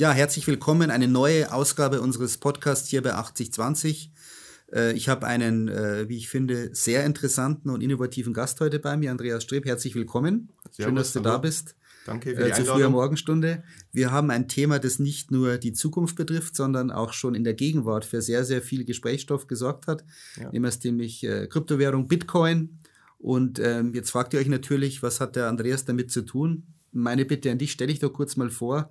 Ja, herzlich willkommen. Eine neue Ausgabe unseres Podcasts hier bei 8020. Äh, ich habe einen, äh, wie ich finde, sehr interessanten und innovativen Gast heute bei mir, Andreas Streb. Herzlich willkommen. Servus, Schön, dass du hallo. da bist. Danke für die äh, Zu früher Morgenstunde. Wir haben ein Thema, das nicht nur die Zukunft betrifft, sondern auch schon in der Gegenwart für sehr, sehr viel Gesprächsstoff gesorgt hat. Ja. Nämlich äh, Kryptowährung Bitcoin. Und ähm, jetzt fragt ihr euch natürlich, was hat der Andreas damit zu tun? Meine Bitte an dich, stell dich doch kurz mal vor.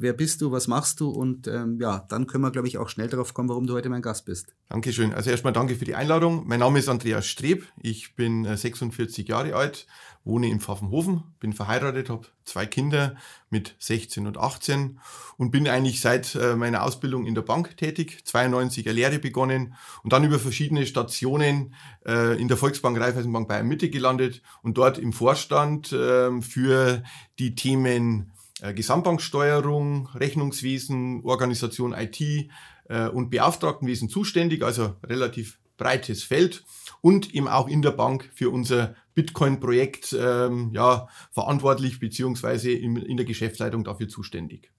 Wer bist du, was machst du? Und ähm, ja, dann können wir, glaube ich, auch schnell darauf kommen, warum du heute mein Gast bist. Dankeschön. Also erstmal danke für die Einladung. Mein Name ist Andreas Streb. Ich bin 46 äh, Jahre alt, wohne in Pfaffenhofen, bin verheiratet, habe zwei Kinder mit 16 und 18 und bin eigentlich seit äh, meiner Ausbildung in der Bank tätig. 92 eine Lehre begonnen und dann über verschiedene Stationen äh, in der Volksbank Raiffeisenbank Bayern Mitte gelandet und dort im Vorstand ähm, für die Themen äh, Gesamtbanksteuerung, Rechnungswesen, Organisation IT äh, und Beauftragtenwesen zuständig, also relativ breites Feld und eben auch in der Bank für unser Bitcoin-Projekt ähm, ja, verantwortlich beziehungsweise in, in der Geschäftsleitung dafür zuständig.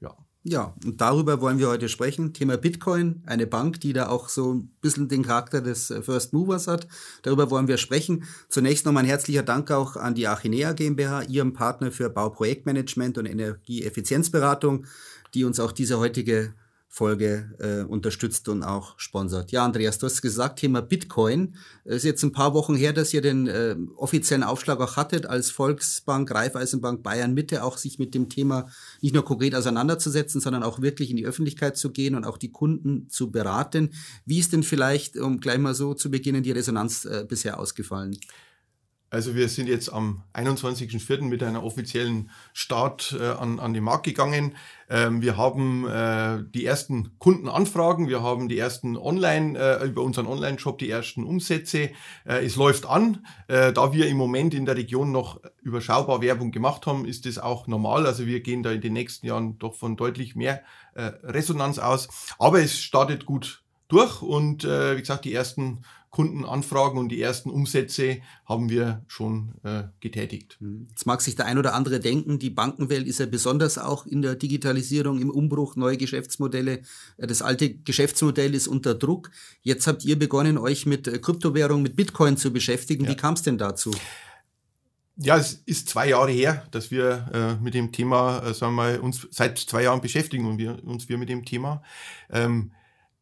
Ja. Ja, und darüber wollen wir heute sprechen. Thema Bitcoin, eine Bank, die da auch so ein bisschen den Charakter des äh, First Movers hat. Darüber wollen wir sprechen. Zunächst nochmal ein herzlicher Dank auch an die Achinea GmbH, ihrem Partner für Bauprojektmanagement und Energieeffizienzberatung, die uns auch diese heutige Folge äh, unterstützt und auch sponsert. Ja, Andreas, du hast gesagt, Thema Bitcoin. Es ist jetzt ein paar Wochen her, dass ihr den äh, offiziellen Aufschlag auch hattet, als Volksbank, Raiffeisenbank, Bayern Mitte auch sich mit dem Thema nicht nur konkret auseinanderzusetzen, sondern auch wirklich in die Öffentlichkeit zu gehen und auch die Kunden zu beraten. Wie ist denn vielleicht, um gleich mal so zu beginnen, die Resonanz äh, bisher ausgefallen? Also wir sind jetzt am 21.04. mit einer offiziellen Start äh, an, an den Markt gegangen. Ähm, wir haben äh, die ersten Kundenanfragen, wir haben die ersten Online, äh, über unseren Online-Shop die ersten Umsätze. Äh, es läuft an. Äh, da wir im Moment in der Region noch überschaubar Werbung gemacht haben, ist das auch normal. Also wir gehen da in den nächsten Jahren doch von deutlich mehr äh, Resonanz aus. Aber es startet gut durch und äh, wie gesagt, die ersten Kundenanfragen und die ersten Umsätze haben wir schon äh, getätigt. Hm. Jetzt mag sich der ein oder andere denken, die Bankenwelt ist ja besonders auch in der Digitalisierung, im Umbruch, neue Geschäftsmodelle. Äh, das alte Geschäftsmodell ist unter Druck. Jetzt habt ihr begonnen, euch mit äh, Kryptowährung, mit Bitcoin zu beschäftigen. Ja. Wie kam es denn dazu? Ja, es ist zwei Jahre her, dass wir äh, mit dem Thema, äh, sagen wir mal, uns seit zwei Jahren beschäftigen und wir uns wir mit dem Thema. Ähm,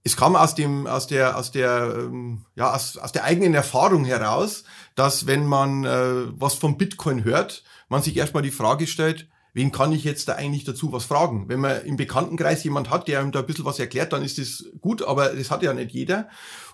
es kam aus dem, aus der, aus der, ähm, ja, aus, aus der eigenen Erfahrung heraus, dass wenn man äh, was vom Bitcoin hört, man sich erstmal die Frage stellt, wen kann ich jetzt da eigentlich dazu was fragen? Wenn man im Bekanntenkreis jemand hat, der ihm da ein bisschen was erklärt, dann ist das gut, aber das hat ja nicht jeder.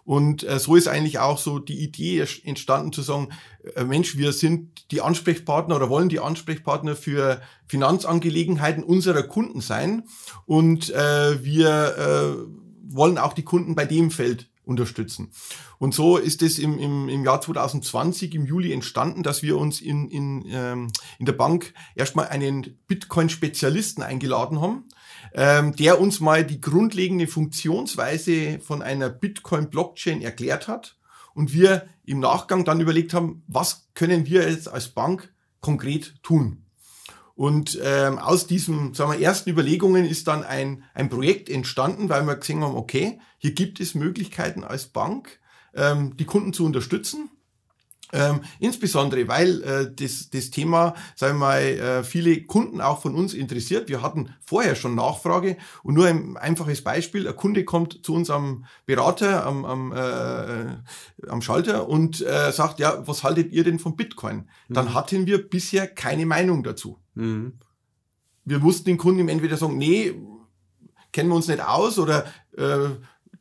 Und äh, so ist eigentlich auch so die Idee entstanden zu sagen, äh, Mensch, wir sind die Ansprechpartner oder wollen die Ansprechpartner für Finanzangelegenheiten unserer Kunden sein. Und äh, wir äh, wollen auch die Kunden bei dem Feld unterstützen. Und so ist es im, im, im Jahr 2020, im Juli entstanden, dass wir uns in, in, ähm, in der Bank erstmal einen Bitcoin-Spezialisten eingeladen haben, ähm, der uns mal die grundlegende Funktionsweise von einer Bitcoin-Blockchain erklärt hat und wir im Nachgang dann überlegt haben, was können wir jetzt als Bank konkret tun. Und ähm, aus diesen sagen wir, ersten Überlegungen ist dann ein, ein Projekt entstanden, weil wir gesehen haben, okay, hier gibt es Möglichkeiten als Bank, ähm, die Kunden zu unterstützen. Ähm, insbesondere, weil äh, das, das Thema, sagen wir mal, äh, viele Kunden auch von uns interessiert. Wir hatten vorher schon Nachfrage und nur ein einfaches Beispiel. Ein Kunde kommt zu unserem Berater am, am, äh, am Schalter und äh, sagt, ja, was haltet ihr denn von Bitcoin? Dann mhm. hatten wir bisher keine Meinung dazu. Mhm. Wir mussten den Kunden entweder sagen, nee, kennen wir uns nicht aus oder äh,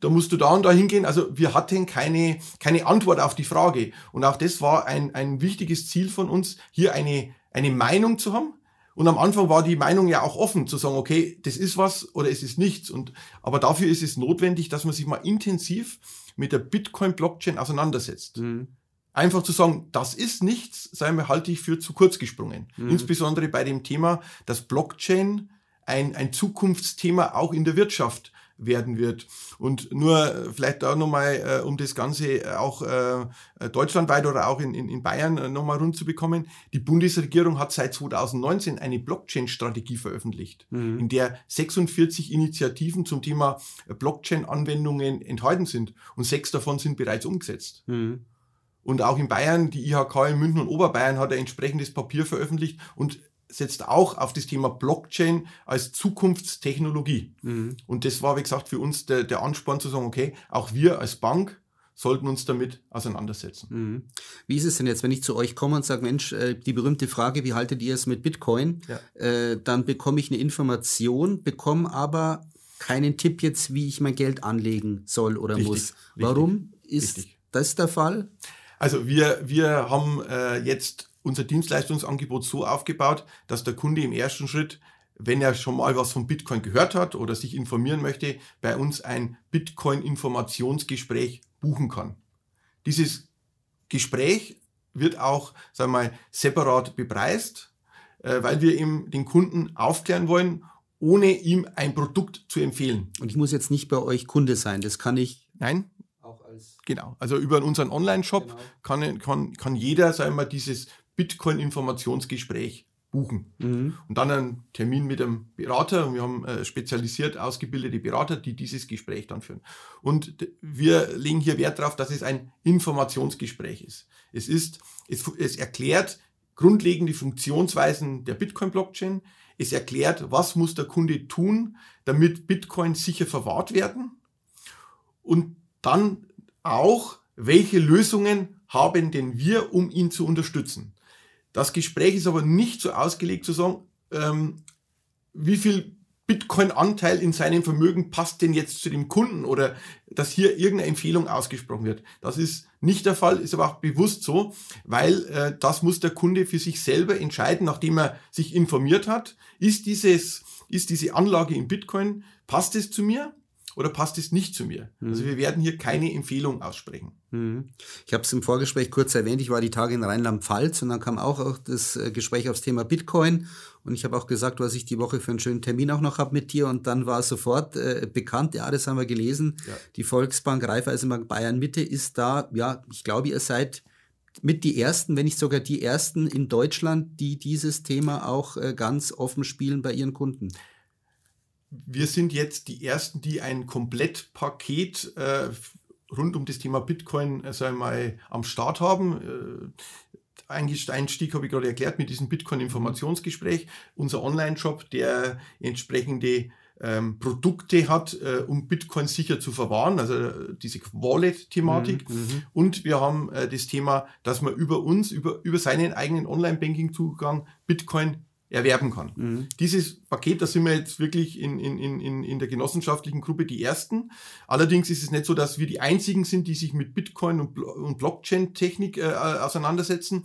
da musst du da und da hingehen. Also wir hatten keine, keine Antwort auf die Frage. Und auch das war ein, ein wichtiges Ziel von uns, hier eine, eine Meinung zu haben. Und am Anfang war die Meinung ja auch offen, zu sagen, okay, das ist was oder es ist nichts. Und, aber dafür ist es notwendig, dass man sich mal intensiv mit der Bitcoin-Blockchain auseinandersetzt. Mhm. Einfach zu sagen, das ist nichts, sei mir halte ich für zu kurz gesprungen. Mhm. Insbesondere bei dem Thema, dass Blockchain ein, ein Zukunftsthema auch in der Wirtschaft werden wird. Und nur äh, vielleicht da nochmal, äh, um das Ganze äh, auch äh, deutschlandweit oder auch in, in, in Bayern äh, nochmal rund zu bekommen. Die Bundesregierung hat seit 2019 eine Blockchain-Strategie veröffentlicht, mhm. in der 46 Initiativen zum Thema Blockchain-Anwendungen enthalten sind. Und sechs davon sind bereits umgesetzt. Mhm. Und auch in Bayern, die IHK in München und Oberbayern hat ein entsprechendes Papier veröffentlicht und setzt auch auf das Thema Blockchain als Zukunftstechnologie. Mhm. Und das war, wie gesagt, für uns der, der Ansporn zu sagen, okay, auch wir als Bank sollten uns damit auseinandersetzen. Mhm. Wie ist es denn jetzt, wenn ich zu euch komme und sage, Mensch, äh, die berühmte Frage, wie haltet ihr es mit Bitcoin? Ja. Äh, dann bekomme ich eine Information, bekomme aber keinen Tipp jetzt, wie ich mein Geld anlegen soll oder richtig, muss. Warum richtig, ist richtig. das der Fall? Also wir, wir haben äh, jetzt unser Dienstleistungsangebot so aufgebaut, dass der Kunde im ersten Schritt, wenn er schon mal was von Bitcoin gehört hat oder sich informieren möchte, bei uns ein Bitcoin-Informationsgespräch buchen kann. Dieses Gespräch wird auch, sagen wir mal, separat bepreist, äh, weil wir eben den Kunden aufklären wollen, ohne ihm ein Produkt zu empfehlen. Und ich muss jetzt nicht bei euch Kunde sein, das kann ich. Nein, Genau, also über unseren Online-Shop genau. kann, kann, kann jeder, sagen wir, dieses Bitcoin-Informationsgespräch buchen. Mhm. Und dann einen Termin mit einem Berater. Wir haben äh, spezialisiert ausgebildete Berater, die dieses Gespräch dann führen. Und wir legen hier Wert darauf, dass es ein Informationsgespräch ist. Es ist, es, es erklärt grundlegende Funktionsweisen der Bitcoin-Blockchain. Es erklärt, was muss der Kunde tun, damit Bitcoin sicher verwahrt werden. Und dann auch, welche Lösungen haben denn wir, um ihn zu unterstützen. Das Gespräch ist aber nicht so ausgelegt zu sagen, ähm, wie viel Bitcoin-Anteil in seinem Vermögen passt denn jetzt zu dem Kunden oder dass hier irgendeine Empfehlung ausgesprochen wird. Das ist nicht der Fall, ist aber auch bewusst so, weil äh, das muss der Kunde für sich selber entscheiden, nachdem er sich informiert hat. Ist dieses, ist diese Anlage in Bitcoin, passt es zu mir? Oder passt es nicht zu mir? Mhm. Also wir werden hier keine Empfehlung aussprechen. Mhm. Ich habe es im Vorgespräch kurz erwähnt, ich war die Tage in Rheinland-Pfalz und dann kam auch, auch das äh, Gespräch aufs Thema Bitcoin und ich habe auch gesagt, was ich die Woche für einen schönen Termin auch noch habe mit dir und dann war sofort äh, bekannt, ja, das haben wir gelesen, ja. die Volksbank Raiffeisenbank Bayern Mitte ist da, ja, ich glaube, ihr seid mit die ersten, wenn nicht sogar die ersten in Deutschland, die dieses Thema auch äh, ganz offen spielen bei ihren Kunden wir sind jetzt die Ersten, die ein Komplettpaket äh, rund um das Thema Bitcoin äh, sagen mal, am Start haben. Äh, Einstieg habe ich gerade erklärt mit diesem Bitcoin-Informationsgespräch. Unser Online-Shop, der entsprechende ähm, Produkte hat, äh, um Bitcoin sicher zu verwahren, also äh, diese Wallet-Thematik. Mhm, mhm, und wir haben äh, das Thema, dass man über uns, über, über seinen eigenen Online-Banking-Zugang Bitcoin erwerben kann. Mhm. Dieses Paket, da sind wir jetzt wirklich in, in, in, in der genossenschaftlichen Gruppe die Ersten. Allerdings ist es nicht so, dass wir die Einzigen sind, die sich mit Bitcoin und, und Blockchain-Technik äh, auseinandersetzen.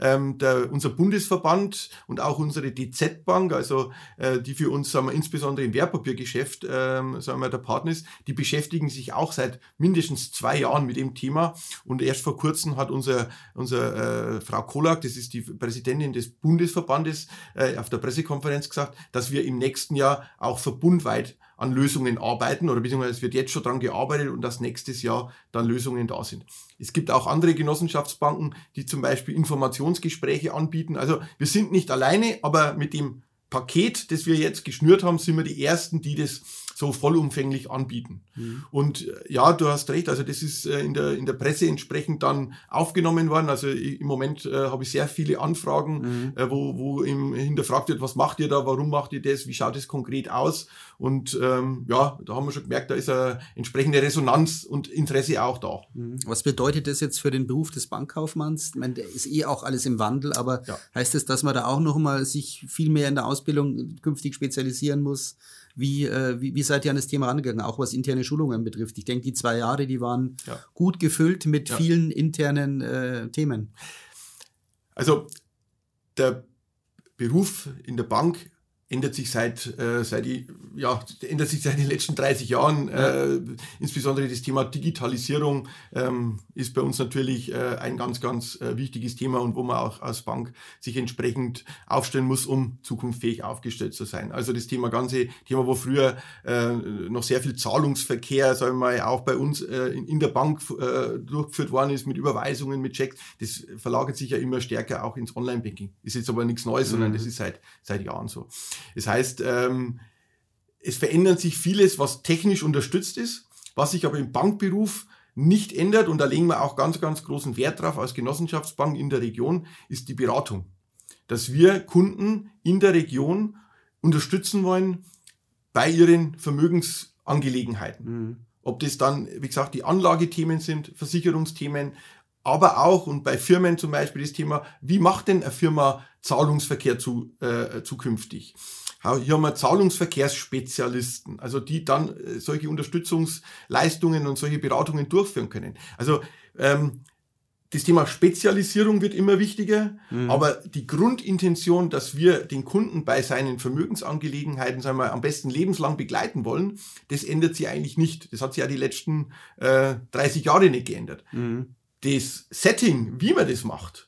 Ähm, der, unser Bundesverband und auch unsere DZ-Bank, also äh, die für uns sagen wir, insbesondere im Wertpapiergeschäft ähm, sagen wir, der Partner ist, die beschäftigen sich auch seit mindestens zwei Jahren mit dem Thema. Und erst vor kurzem hat unser, unser äh, Frau Kolak, das ist die Präsidentin des Bundesverbandes, äh, äh, auf der Pressekonferenz gesagt, dass wir im nächsten Jahr auch verbundweit an Lösungen arbeiten oder beziehungsweise es wird jetzt schon daran gearbeitet und dass nächstes Jahr dann Lösungen da sind. Es gibt auch andere Genossenschaftsbanken, die zum Beispiel Informationsgespräche anbieten. Also wir sind nicht alleine, aber mit dem Paket, das wir jetzt geschnürt haben, sind wir die Ersten, die das so vollumfänglich anbieten. Mhm. Und äh, ja, du hast recht, also das ist äh, in der, in der Presse entsprechend dann aufgenommen worden. Also im Moment äh, habe ich sehr viele Anfragen, mhm. äh, wo, wo im, hinterfragt wird, was macht ihr da, warum macht ihr das, wie schaut es konkret aus? Und ähm, ja, da haben wir schon gemerkt, da ist eine entsprechende Resonanz und Interesse auch da. Mhm. Was bedeutet das jetzt für den Beruf des Bankkaufmanns? Ich meine, der ist eh auch alles im Wandel, aber ja. heißt das, dass man da auch noch mal sich viel mehr in der Ausbildung künftig spezialisieren muss? Wie, äh, wie, wie seid ihr an das Thema angegangen, auch was interne Schulungen betrifft? Ich denke, die zwei Jahre, die waren ja. gut gefüllt mit ja. vielen internen äh, Themen. Also der Beruf in der Bank ändert sich seit, äh, seit, die, ja, ändert sich seit den letzten 30 Jahren. Äh, insbesondere das Thema Digitalisierung ähm, ist bei uns natürlich äh, ein ganz, ganz äh, wichtiges Thema und wo man auch als Bank sich entsprechend aufstellen muss, um zukunftsfähig aufgestellt zu sein. Also das Thema ganze Thema, wo früher äh, noch sehr viel Zahlungsverkehr, sagen wir mal, auch bei uns äh, in, in der Bank äh, durchgeführt worden ist mit Überweisungen, mit Checks, das verlagert sich ja immer stärker auch ins Online-Banking. Ist jetzt aber nichts Neues, mhm. sondern das ist seit, seit Jahren so. Das heißt, ähm, es verändert sich vieles, was technisch unterstützt ist, was sich aber im Bankberuf nicht ändert, und da legen wir auch ganz, ganz großen Wert drauf als Genossenschaftsbank in der Region, ist die Beratung. Dass wir Kunden in der Region unterstützen wollen bei ihren Vermögensangelegenheiten. Mhm. Ob das dann, wie gesagt, die Anlagethemen sind, Versicherungsthemen, aber auch und bei Firmen zum Beispiel das Thema, wie macht denn eine Firma Zahlungsverkehr zu, äh, zukünftig? Hier haben wir Zahlungsverkehrsspezialisten, also die dann äh, solche Unterstützungsleistungen und solche Beratungen durchführen können. Also ähm, das Thema Spezialisierung wird immer wichtiger, mhm. aber die Grundintention, dass wir den Kunden bei seinen Vermögensangelegenheiten sagen wir, am besten lebenslang begleiten wollen, das ändert sich eigentlich nicht. Das hat sich ja die letzten äh, 30 Jahre nicht geändert. Mhm das Setting, wie man das macht,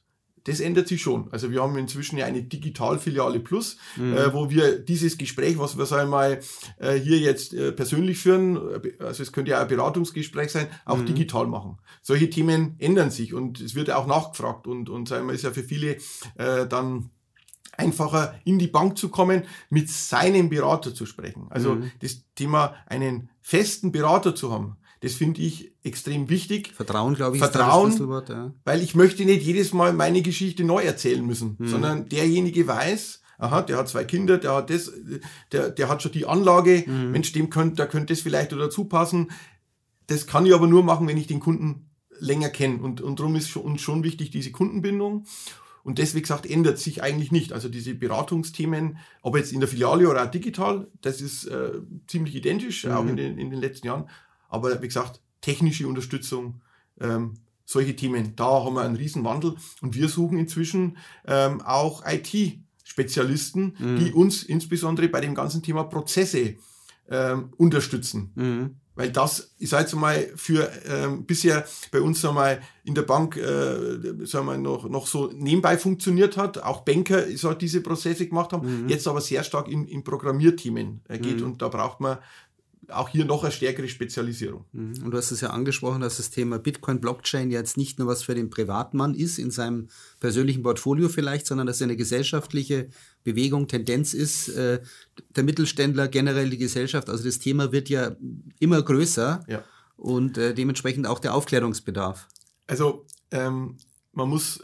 das ändert sich schon. Also wir haben inzwischen ja eine Digitalfiliale Plus, mhm. äh, wo wir dieses Gespräch, was wir sagen mal äh, hier jetzt äh, persönlich führen, also es könnte ja ein Beratungsgespräch sein, auch mhm. digital machen. Solche Themen ändern sich und es wird auch nachgefragt und und sagen wir ist ja für viele äh, dann einfacher in die Bank zu kommen, mit seinem Berater zu sprechen. Also mhm. das Thema einen festen Berater zu haben, das finde ich extrem wichtig. Vertrauen, glaube ich, Vertrauen, ist das ja. weil ich möchte nicht jedes Mal meine Geschichte neu erzählen müssen, mhm. sondern derjenige weiß, aha, der hat zwei Kinder, der hat das, der, der hat schon die Anlage, mhm. Mensch, dem könnte, da könnte das vielleicht dazu passen. Das kann ich aber nur machen, wenn ich den Kunden länger kenne. Und, und darum ist uns schon wichtig, diese Kundenbindung. Und das, wie gesagt, ändert sich eigentlich nicht. Also diese Beratungsthemen, ob jetzt in der Filiale oder auch digital, das ist äh, ziemlich identisch, mhm. auch in den, in den letzten Jahren. Aber wie gesagt, technische Unterstützung, ähm, solche Themen, da haben wir einen riesen Wandel und wir suchen inzwischen ähm, auch IT-Spezialisten, mhm. die uns insbesondere bei dem ganzen Thema Prozesse ähm, unterstützen. Mhm. Weil das, ich sage jetzt mal, für ähm, bisher bei uns wir, in der Bank äh, sagen wir, noch, noch so nebenbei funktioniert hat. Auch Banker so diese Prozesse gemacht haben, mhm. jetzt aber sehr stark in, in Programmierthemen äh, geht. Mhm. Und da braucht man auch hier noch eine stärkere Spezialisierung. Mhm. Und du hast es ja angesprochen, dass das Thema Bitcoin, Blockchain jetzt nicht nur was für den Privatmann ist, in seinem persönlichen Portfolio vielleicht, sondern dass es eine gesellschaftliche Bewegung, Tendenz ist, äh, der Mittelständler, generell die Gesellschaft. Also das Thema wird ja immer größer ja. und äh, dementsprechend auch der Aufklärungsbedarf. Also ähm, man muss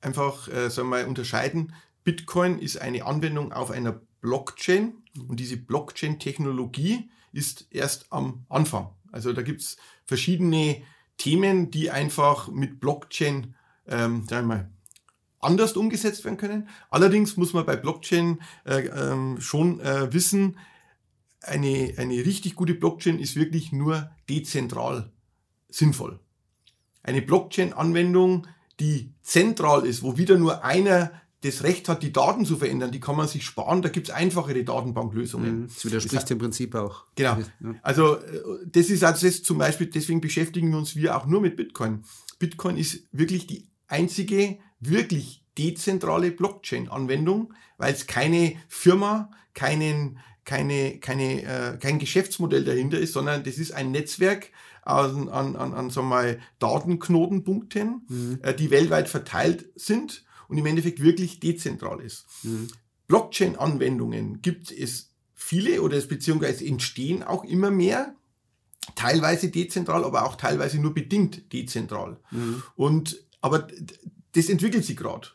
einfach äh, sagen wir mal, unterscheiden. Bitcoin ist eine Anwendung auf einer Blockchain und diese Blockchain-Technologie ist erst am Anfang. Also da gibt es verschiedene Themen, die einfach mit Blockchain, ähm, sagen wir mal, anders umgesetzt werden können. Allerdings muss man bei Blockchain äh, ähm, schon äh, wissen, eine, eine richtig gute Blockchain ist wirklich nur dezentral sinnvoll. Eine Blockchain-Anwendung, die zentral ist, wo wieder nur einer das Recht hat, die Daten zu verändern, die kann man sich sparen. Da gibt es einfachere Datenbanklösungen. Mhm. Das widerspricht das, im Prinzip auch. Genau. Also äh, das ist also das zum Beispiel, deswegen beschäftigen wir uns wir auch nur mit Bitcoin. Bitcoin ist wirklich die einzige wirklich dezentrale Blockchain-Anwendung, weil es keine Firma, keinen, keine, keine, äh, kein Geschäftsmodell dahinter ist, sondern das ist ein Netzwerk an, an, an, an sagen wir mal, Datenknotenpunkten, mhm. äh, die weltweit verteilt sind und im Endeffekt wirklich dezentral ist. Mhm. Blockchain-Anwendungen gibt es viele oder beziehungsweise entstehen auch immer mehr. Teilweise dezentral, aber auch teilweise nur bedingt dezentral. Mhm. Und, aber das entwickelt sich gerade.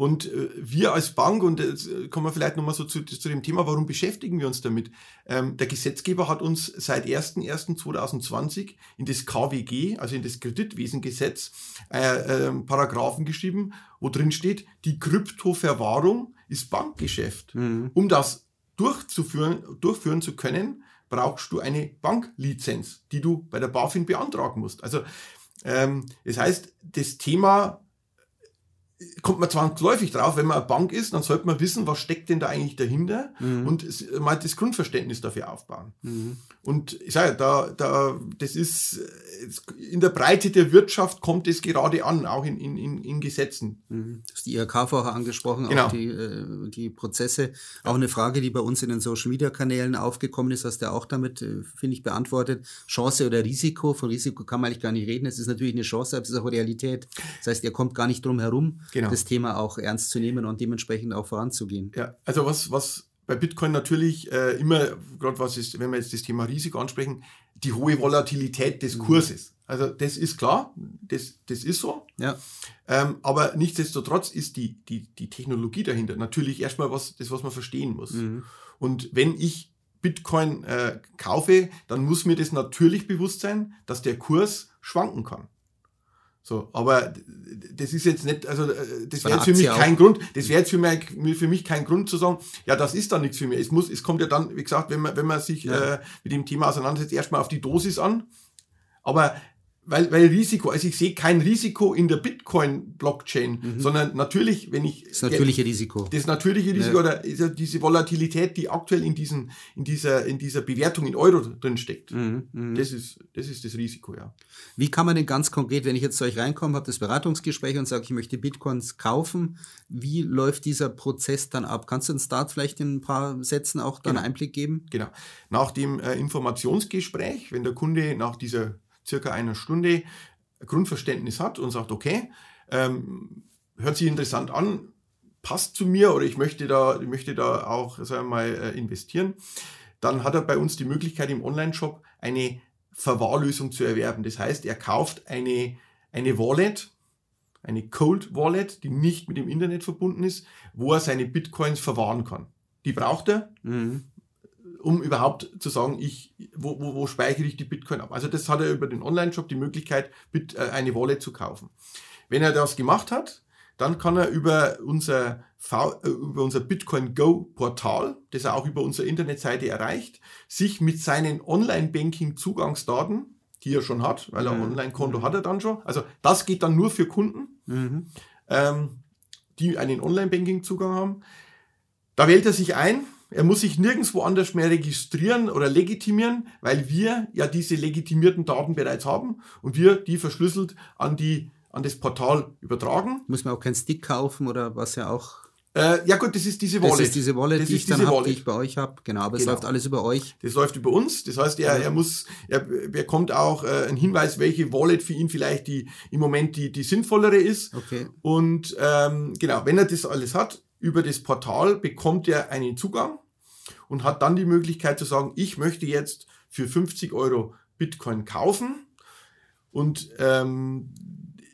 Und äh, wir als Bank, und jetzt äh, kommen wir vielleicht nochmal so zu, zu dem Thema, warum beschäftigen wir uns damit? Ähm, der Gesetzgeber hat uns seit 01.01.2020 in das KWG, also in das Kreditwesengesetz, äh, äh, Paragraphen geschrieben, wo drin steht, die Kryptoverwahrung ist Bankgeschäft. Mhm. Um das durchzuführen, durchführen zu können, brauchst du eine Banklizenz, die du bei der BaFin beantragen musst. Also ähm, das heißt, das Thema kommt man zwangsläufig drauf, wenn man eine Bank ist, dann sollte man wissen, was steckt denn da eigentlich dahinter mhm. und mal das Grundverständnis dafür aufbauen. Mhm. Und ich sage, da, da, das ist in der Breite der Wirtschaft kommt es gerade an, auch in, in, in, in Gesetzen. Mhm. Das ist die IRK vorher angesprochen, genau. auch die, äh, die Prozesse. Auch eine Frage, die bei uns in den Social Media Kanälen aufgekommen ist, hast du auch damit, äh, finde ich, beantwortet. Chance oder Risiko? Von Risiko kann man eigentlich gar nicht reden. Es ist natürlich eine Chance, aber es ist auch Realität. Das heißt, ihr kommt gar nicht drum herum, genau. das Thema auch ernst zu nehmen und dementsprechend auch voranzugehen. Ja, also was, was bei Bitcoin natürlich äh, immer, gerade was ist, wenn wir jetzt das Thema Risiko ansprechen, die hohe Volatilität des mhm. Kurses. Also das ist klar, das, das ist so. Ja. Ähm, aber nichtsdestotrotz ist die, die, die Technologie dahinter natürlich erstmal was, das, was man verstehen muss. Mhm. Und wenn ich Bitcoin äh, kaufe, dann muss mir das natürlich bewusst sein, dass der Kurs schwanken kann. So, aber das ist jetzt nicht, also äh, das wäre jetzt für mich kein Grund, das wäre jetzt für mich, für mich kein Grund zu sagen, ja, das ist dann nichts für mich. Es muss, es kommt ja dann, wie gesagt, wenn man, wenn man sich ja. äh, mit dem Thema auseinandersetzt, erstmal auf die Dosis an. Aber weil, weil Risiko, also ich sehe kein Risiko in der Bitcoin-Blockchain, mhm. sondern natürlich, wenn ich. Das natürliche Risiko. Das natürliche Risiko ja. oder diese Volatilität, die aktuell in diesen, in dieser, in dieser Bewertung in Euro drin steckt. Mhm. Mhm. Das ist, das ist das Risiko, ja. Wie kann man denn ganz konkret, wenn ich jetzt zu euch reinkomme, habe das Beratungsgespräch und sage, ich möchte Bitcoins kaufen, wie läuft dieser Prozess dann ab? Kannst du uns da vielleicht in ein paar Sätzen auch dann genau. Einblick geben? Genau. Nach dem äh, Informationsgespräch, wenn der Kunde nach dieser circa einer Stunde Grundverständnis hat und sagt, okay, ähm, hört sich interessant an, passt zu mir oder ich möchte da, ich möchte da auch sagen wir mal, äh, investieren, dann hat er bei uns die Möglichkeit im Online-Shop eine Verwahrlösung zu erwerben. Das heißt, er kauft eine, eine Wallet, eine Cold Wallet, die nicht mit dem Internet verbunden ist, wo er seine Bitcoins verwahren kann. Die braucht er. Mhm um überhaupt zu sagen, ich, wo, wo, wo speichere ich die Bitcoin ab. Also das hat er über den Online-Shop die Möglichkeit, Bit, äh, eine Wallet zu kaufen. Wenn er das gemacht hat, dann kann er über unser, v, äh, über unser Bitcoin Go Portal, das er auch über unsere Internetseite erreicht, sich mit seinen Online-Banking-Zugangsdaten, die er schon hat, weil er mhm. Online-Konto mhm. hat er dann schon. Also das geht dann nur für Kunden, mhm. ähm, die einen Online-Banking-Zugang haben. Da wählt er sich ein, er muss sich nirgendwo anders mehr registrieren oder legitimieren, weil wir ja diese legitimierten Daten bereits haben und wir die verschlüsselt an die an das Portal übertragen. Muss man auch keinen Stick kaufen oder was ja auch. Äh, ja gut, das ist diese Wallet. Das ist diese Wallet, das die ich dann habe, die ich bei euch habe. Genau, aber es genau. läuft alles über euch. Das läuft über uns. Das heißt, er, er muss, er bekommt auch äh, einen Hinweis, welche Wallet für ihn vielleicht die im Moment die, die sinnvollere ist. Okay. Und ähm, genau, wenn er das alles hat, über das Portal bekommt er einen Zugang und hat dann die Möglichkeit zu sagen, ich möchte jetzt für 50 Euro Bitcoin kaufen und ähm,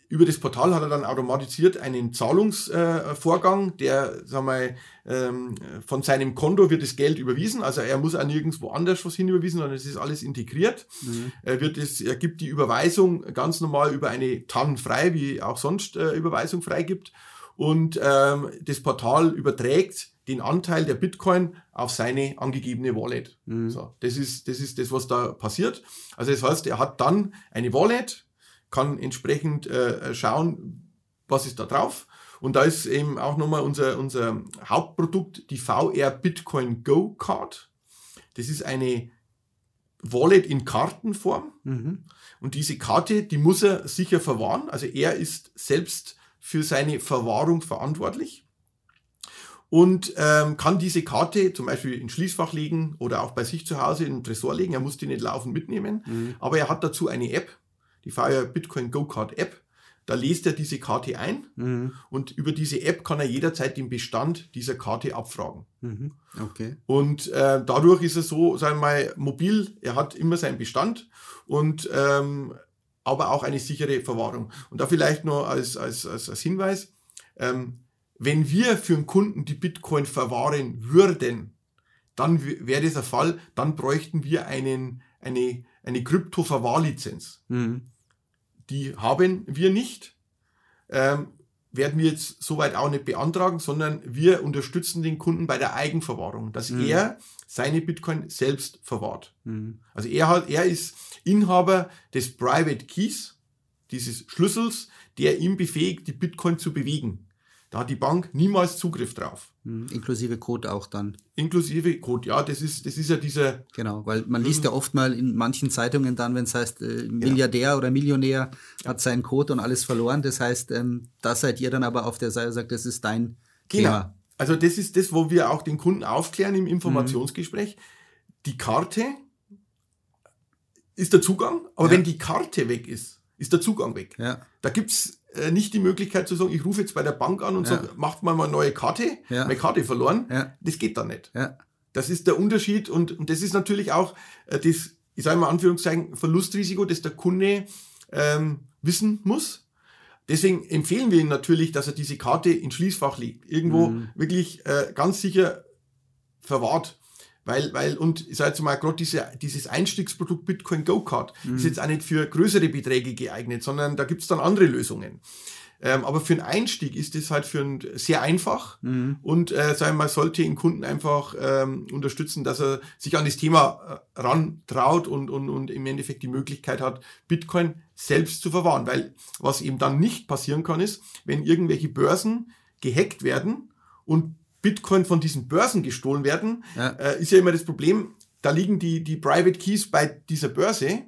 über das Portal hat er dann automatisiert einen Zahlungsvorgang, äh, der, sagen wir, ähm, von seinem Konto wird das Geld überwiesen. Also er muss auch nirgendwo anders was hinüberwiesen, sondern es ist alles integriert. Mhm. Er, wird es, er gibt die Überweisung ganz normal über eine TAN frei, wie auch sonst äh, Überweisung frei gibt und ähm, das Portal überträgt den Anteil der Bitcoin auf seine angegebene Wallet. Mhm. So, das, ist, das ist das, was da passiert. Also das heißt, er hat dann eine Wallet, kann entsprechend äh, schauen, was ist da drauf. Und da ist eben auch nochmal unser, unser Hauptprodukt, die VR Bitcoin Go Card. Das ist eine Wallet in Kartenform. Mhm. Und diese Karte, die muss er sicher verwahren. Also er ist selbst für seine Verwahrung verantwortlich und ähm, kann diese Karte zum Beispiel ins Schließfach legen oder auch bei sich zu Hause in den Tresor legen. Er muss die nicht laufend mitnehmen, mhm. aber er hat dazu eine App, die Fire Bitcoin Go Card App. Da liest er diese Karte ein mhm. und über diese App kann er jederzeit den Bestand dieser Karte abfragen. Mhm. Okay. Und äh, dadurch ist er so, sagen wir mal, mobil. Er hat immer seinen Bestand und ähm, aber auch eine sichere Verwahrung. Und da vielleicht nur als, als, als, als Hinweis, ähm, wenn wir für einen Kunden die Bitcoin verwahren würden, dann wäre das der Fall, dann bräuchten wir einen, eine, eine Krypto-Verwahrlizenz. Mhm. Die haben wir nicht. Ähm, werden wir jetzt soweit auch nicht beantragen, sondern wir unterstützen den Kunden bei der Eigenverwahrung, dass mhm. er seine Bitcoin selbst verwahrt. Mhm. Also er hat, er ist Inhaber des Private Keys, dieses Schlüssels, der ihm befähigt, die Bitcoin zu bewegen. Da hat die Bank niemals Zugriff drauf. Mhm. Inklusive Code auch dann. Inklusive Code, ja, das ist, das ist ja dieser. Genau, weil man liest ja oft mal in manchen Zeitungen dann, wenn es heißt, äh, Milliardär ja. oder Millionär hat seinen Code und alles verloren. Das heißt, ähm, da seid ihr dann aber auf der Seite sagt, das ist dein genau. Thema. Also das ist das, wo wir auch den Kunden aufklären im Informationsgespräch. Mhm. Die Karte ist der Zugang, aber ja. wenn die Karte weg ist, ist der Zugang weg. Ja. Da gibt's äh, nicht die Möglichkeit zu sagen, ich rufe jetzt bei der Bank an und ja. sage, macht mal mal eine neue Karte, ja. meine Karte verloren. Ja. Das geht da nicht. Das ist der Unterschied und, und das ist natürlich auch äh, das, ich sage mal Anführungszeichen, Verlustrisiko, das der Kunde ähm, wissen muss. Deswegen empfehlen wir ihm natürlich, dass er diese Karte in Schließfach legt. Irgendwo mhm. wirklich äh, ganz sicher verwahrt. Weil, weil, und ich sage jetzt mal, gerade diese, dieses Einstiegsprodukt Bitcoin Go Card mhm. ist jetzt auch nicht für größere Beträge geeignet, sondern da gibt's dann andere Lösungen. Ähm, aber für einen Einstieg ist das halt für ein sehr einfach mhm. und äh, sagen wir mal, sollte den Kunden einfach ähm, unterstützen, dass er sich an das Thema äh, rantraut und, und, und im Endeffekt die Möglichkeit hat, Bitcoin selbst zu verwahren. Weil was eben dann nicht passieren kann, ist, wenn irgendwelche Börsen gehackt werden und Bitcoin von diesen Börsen gestohlen werden, ja. Äh, ist ja immer das Problem, da liegen die, die Private Keys bei dieser Börse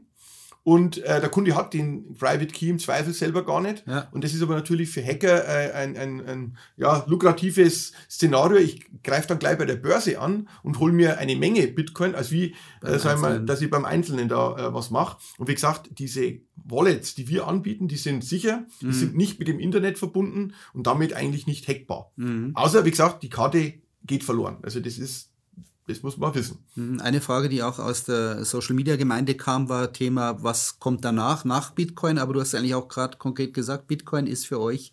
und äh, der Kunde hat den Private Key im Zweifel selber gar nicht. Ja. Und das ist aber natürlich für Hacker äh, ein, ein, ein ja, lukratives Szenario. Ich greife dann gleich bei der Börse an und hole mir eine Menge Bitcoin, als wie, äh, sagen wir, dass ich beim Einzelnen da äh, was mache. Und wie gesagt, diese Wallets, die wir anbieten, die sind sicher, mhm. die sind nicht mit dem Internet verbunden und damit eigentlich nicht hackbar. Mhm. Außer, wie gesagt, die Karte geht verloren. Also das ist das muss man wissen. Mhm. Eine Frage, die auch aus der Social Media Gemeinde kam, war Thema, was kommt danach, nach Bitcoin? Aber du hast eigentlich auch gerade konkret gesagt, Bitcoin ist für euch,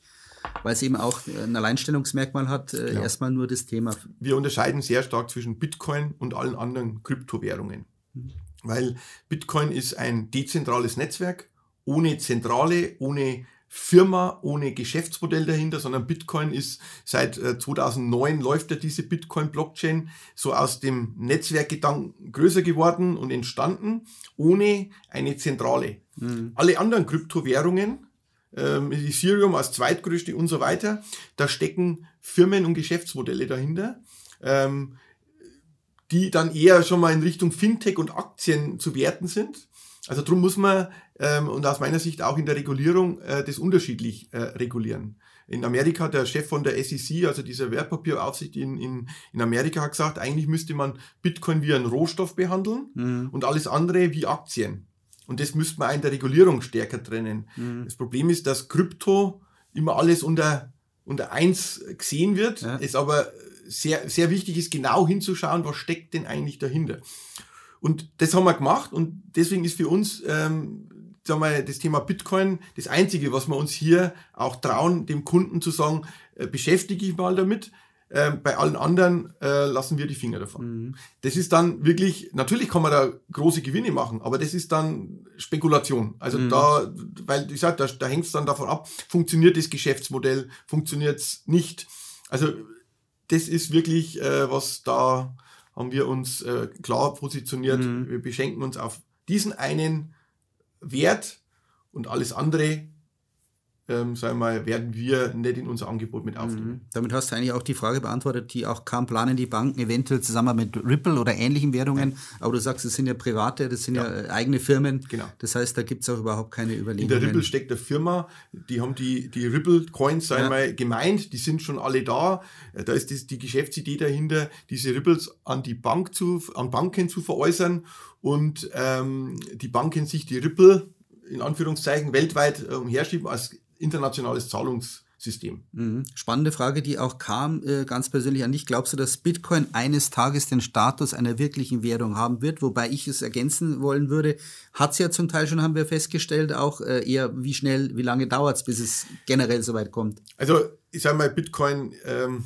weil es eben auch ein Alleinstellungsmerkmal hat, äh, genau. erstmal nur das Thema. Wir unterscheiden sehr stark zwischen Bitcoin und allen anderen Kryptowährungen. Mhm. Weil Bitcoin ist ein dezentrales Netzwerk, ohne Zentrale, ohne Firma ohne Geschäftsmodell dahinter, sondern Bitcoin ist seit 2009 äh, läuft ja diese Bitcoin-Blockchain so aus dem Netzwerkgedanken größer geworden und entstanden, ohne eine Zentrale. Mhm. Alle anderen Kryptowährungen, ähm, Ethereum als zweitgrößte und so weiter, da stecken Firmen und Geschäftsmodelle dahinter. Ähm, die dann eher schon mal in Richtung Fintech und Aktien zu werten sind. Also darum muss man ähm, und aus meiner Sicht auch in der Regulierung äh, das unterschiedlich äh, regulieren. In Amerika, der Chef von der SEC, also dieser Wertpapieraufsicht in, in, in Amerika, hat gesagt, eigentlich müsste man Bitcoin wie einen Rohstoff behandeln mhm. und alles andere wie Aktien. Und das müsste man in der Regulierung stärker trennen. Mhm. Das Problem ist, dass Krypto immer alles unter, unter eins gesehen wird, ja. es aber sehr, sehr wichtig ist, genau hinzuschauen, was steckt denn eigentlich dahinter. Und das haben wir gemacht und deswegen ist für uns ähm, sagen wir, das Thema Bitcoin das Einzige, was wir uns hier auch trauen, dem Kunden zu sagen, äh, beschäftige ich mal damit. Äh, bei allen anderen äh, lassen wir die Finger davon. Mhm. Das ist dann wirklich, natürlich kann man da große Gewinne machen, aber das ist dann Spekulation. Also mhm. da, weil ich sage, da, da hängt es dann davon ab, funktioniert das Geschäftsmodell, funktioniert es nicht. Also das ist wirklich, äh, was da haben wir uns äh, klar positioniert. Mhm. Wir beschenken uns auf diesen einen Wert und alles andere ähm, sagen wir mal, werden wir nicht in unser Angebot mit aufnehmen. Mhm. Damit hast du eigentlich auch die Frage beantwortet, die auch kam, planen die Banken eventuell zusammen mit Ripple oder ähnlichen Währungen, ja. aber du sagst, es sind ja private, das sind ja, ja äh, eigene Firmen. Genau. Das heißt, da gibt es auch überhaupt keine Überlegungen. In der Ripple steckt eine Firma, die haben die, die Ripple-Coins, sagen wir ja. mal, gemeint, die sind schon alle da. Da ist das, die Geschäftsidee dahinter, diese Ripples an die Bank zu, an Banken zu veräußern und ähm, die Banken sich die Ripple in Anführungszeichen weltweit äh, umherschieben als internationales Zahlungssystem. Mhm. Spannende Frage, die auch kam, äh, ganz persönlich an dich. Glaubst du, dass Bitcoin eines Tages den Status einer wirklichen Währung haben wird? Wobei ich es ergänzen wollen würde, hat es ja zum Teil schon, haben wir festgestellt, auch äh, eher wie schnell, wie lange dauert es, bis es generell soweit kommt? Also ich sage mal, Bitcoin ähm,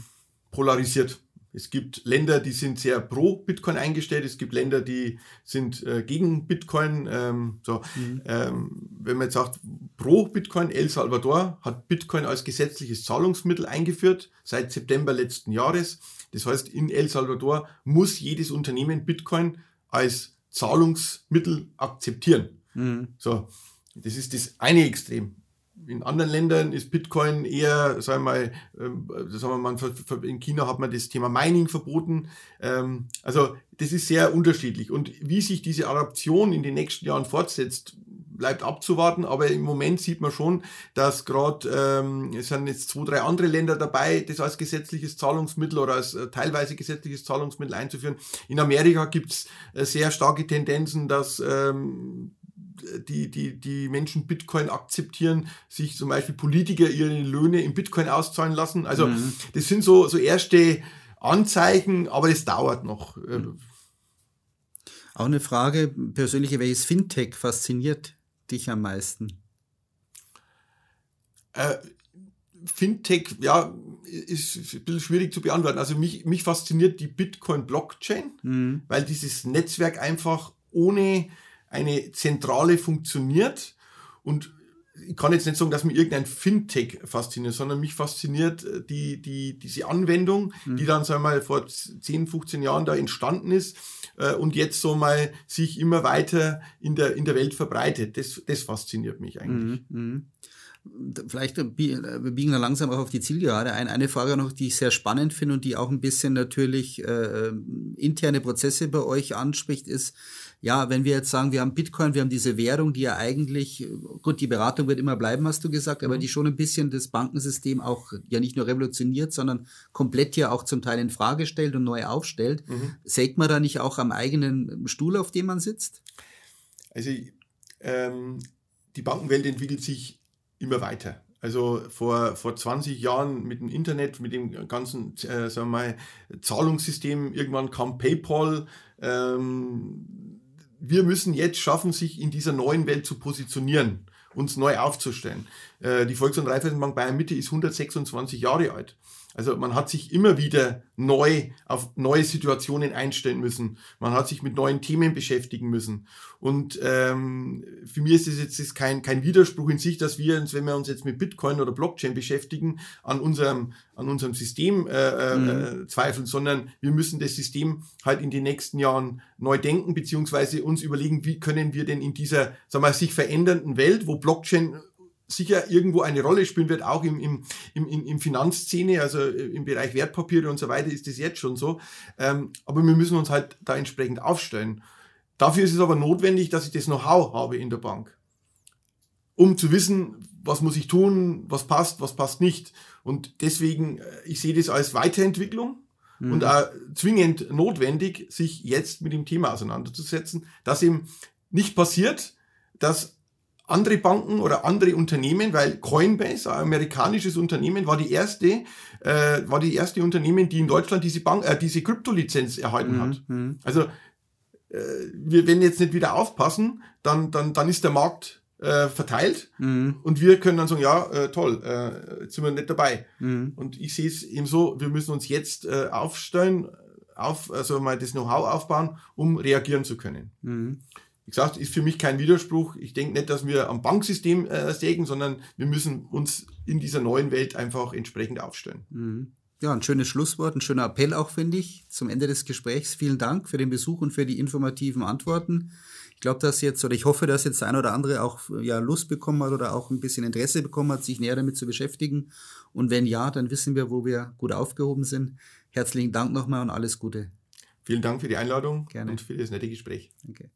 polarisiert. Es gibt Länder, die sind sehr pro Bitcoin eingestellt. Es gibt Länder, die sind äh, gegen Bitcoin. Ähm, so, mhm. ähm, wenn man jetzt sagt, pro Bitcoin, El Salvador hat Bitcoin als gesetzliches Zahlungsmittel eingeführt seit September letzten Jahres. Das heißt, in El Salvador muss jedes Unternehmen Bitcoin als Zahlungsmittel akzeptieren. Mhm. So, das ist das eine Extrem. In anderen Ländern ist Bitcoin eher, sagen wir mal, äh, sagen wir mal, in China hat man das Thema Mining verboten. Ähm, also das ist sehr unterschiedlich. Und wie sich diese Adaption in den nächsten Jahren fortsetzt, bleibt abzuwarten, aber im Moment sieht man schon, dass gerade ähm, es sind jetzt zwei, drei andere Länder dabei, das als gesetzliches Zahlungsmittel oder als äh, teilweise gesetzliches Zahlungsmittel einzuführen. In Amerika gibt's äh, sehr starke Tendenzen, dass ähm, die, die, die Menschen Bitcoin akzeptieren, sich zum Beispiel Politiker ihre Löhne in Bitcoin auszahlen lassen. Also mhm. das sind so, so erste Anzeichen, aber das dauert noch. Mhm. Auch eine Frage persönliche, welches Fintech fasziniert dich am meisten? Äh, Fintech, ja, ist ein bisschen schwierig zu beantworten. Also mich, mich fasziniert die Bitcoin-Blockchain, mhm. weil dieses Netzwerk einfach ohne eine Zentrale funktioniert und ich kann jetzt nicht sagen, dass mir irgendein Fintech fasziniert, sondern mich fasziniert äh, die, die, diese Anwendung, mhm. die dann, sagen wir mal, vor 10, 15 Jahren da entstanden ist äh, und jetzt so mal sich immer weiter in der, in der Welt verbreitet. Das, das fasziniert mich eigentlich. Mhm. Vielleicht wir biegen da langsam auch auf die Zielgerade ein. Eine Frage noch, die ich sehr spannend finde und die auch ein bisschen natürlich äh, interne Prozesse bei euch anspricht, ist, ja, wenn wir jetzt sagen, wir haben Bitcoin, wir haben diese Währung, die ja eigentlich, gut, die Beratung wird immer bleiben, hast du gesagt, aber mhm. die schon ein bisschen das Bankensystem auch ja nicht nur revolutioniert, sondern komplett ja auch zum Teil in Frage stellt und neu aufstellt. Mhm. Sägt man da nicht auch am eigenen Stuhl, auf dem man sitzt? Also ähm, die Bankenwelt entwickelt sich immer weiter. Also vor, vor 20 Jahren mit dem Internet, mit dem ganzen äh, sagen wir mal, Zahlungssystem, irgendwann kam PayPal. Ähm, wir müssen jetzt schaffen, sich in dieser neuen Welt zu positionieren, uns neu aufzustellen. Äh, die Volks- und Raiffeisenbank Bayern Mitte ist 126 Jahre alt. Also man hat sich immer wieder neu auf neue Situationen einstellen müssen. Man hat sich mit neuen Themen beschäftigen müssen. Und ähm, für mich ist es jetzt ist kein, kein Widerspruch in sich, dass wir uns, wenn wir uns jetzt mit Bitcoin oder Blockchain beschäftigen, an unserem, an unserem System äh, äh mhm. äh, zweifeln, sondern wir müssen das System halt in den nächsten Jahren neu denken, beziehungsweise uns überlegen, wie können wir denn in dieser, sagen wir, sich verändernden Welt, wo Blockchain sicher irgendwo eine Rolle spielen wird, auch im, im, im, im Finanzszene, also äh, im Bereich Wertpapiere und so weiter ist das jetzt schon so. Ähm, aber wir müssen uns halt da entsprechend aufstellen. Dafür ist es aber notwendig, dass ich das Know-how habe in der Bank, um zu wissen, was muss ich tun, was passt, was passt nicht. Und deswegen, äh, ich sehe das als Weiterentwicklung mhm. und auch zwingend notwendig, sich jetzt mit dem Thema auseinanderzusetzen, dass eben nicht passiert, dass andere Banken oder andere Unternehmen, weil Coinbase, ein amerikanisches Unternehmen, war die erste, äh, war die erste Unternehmen, die in Deutschland diese Bank, äh, diese Kryptolizenz erhalten mhm. hat. Mhm. Also äh, wir, wenn jetzt nicht wieder aufpassen, dann, dann, dann ist der Markt äh, verteilt mhm. und wir können dann sagen, ja, äh, toll, äh, jetzt sind wir nicht dabei. Mhm. Und ich sehe es eben so, wir müssen uns jetzt äh, aufstellen, auf, also mal das Know-how aufbauen, um reagieren zu können. Wie gesagt, ist für mich kein Widerspruch. Ich denke nicht, dass wir am Banksystem äh, sägen, sondern wir müssen uns in dieser neuen Welt einfach entsprechend aufstellen. Mhm. Ja, ein schönes Schlusswort, ein schöner Appell auch, finde ich, zum Ende des Gesprächs. Vielen Dank für den Besuch und für die informativen Antworten. Ich glaube, dass jetzt, oder ich hoffe, dass jetzt der ein oder andere auch ja, Lust bekommen hat oder auch ein bisschen Interesse bekommen hat, sich näher damit zu beschäftigen. Und wenn ja, dann wissen wir, wo wir gut aufgehoben sind. Herzlichen Dank nochmal und alles Gute. Vielen Dank für die Einladung Gerne. und für das nette Gespräch. Danke.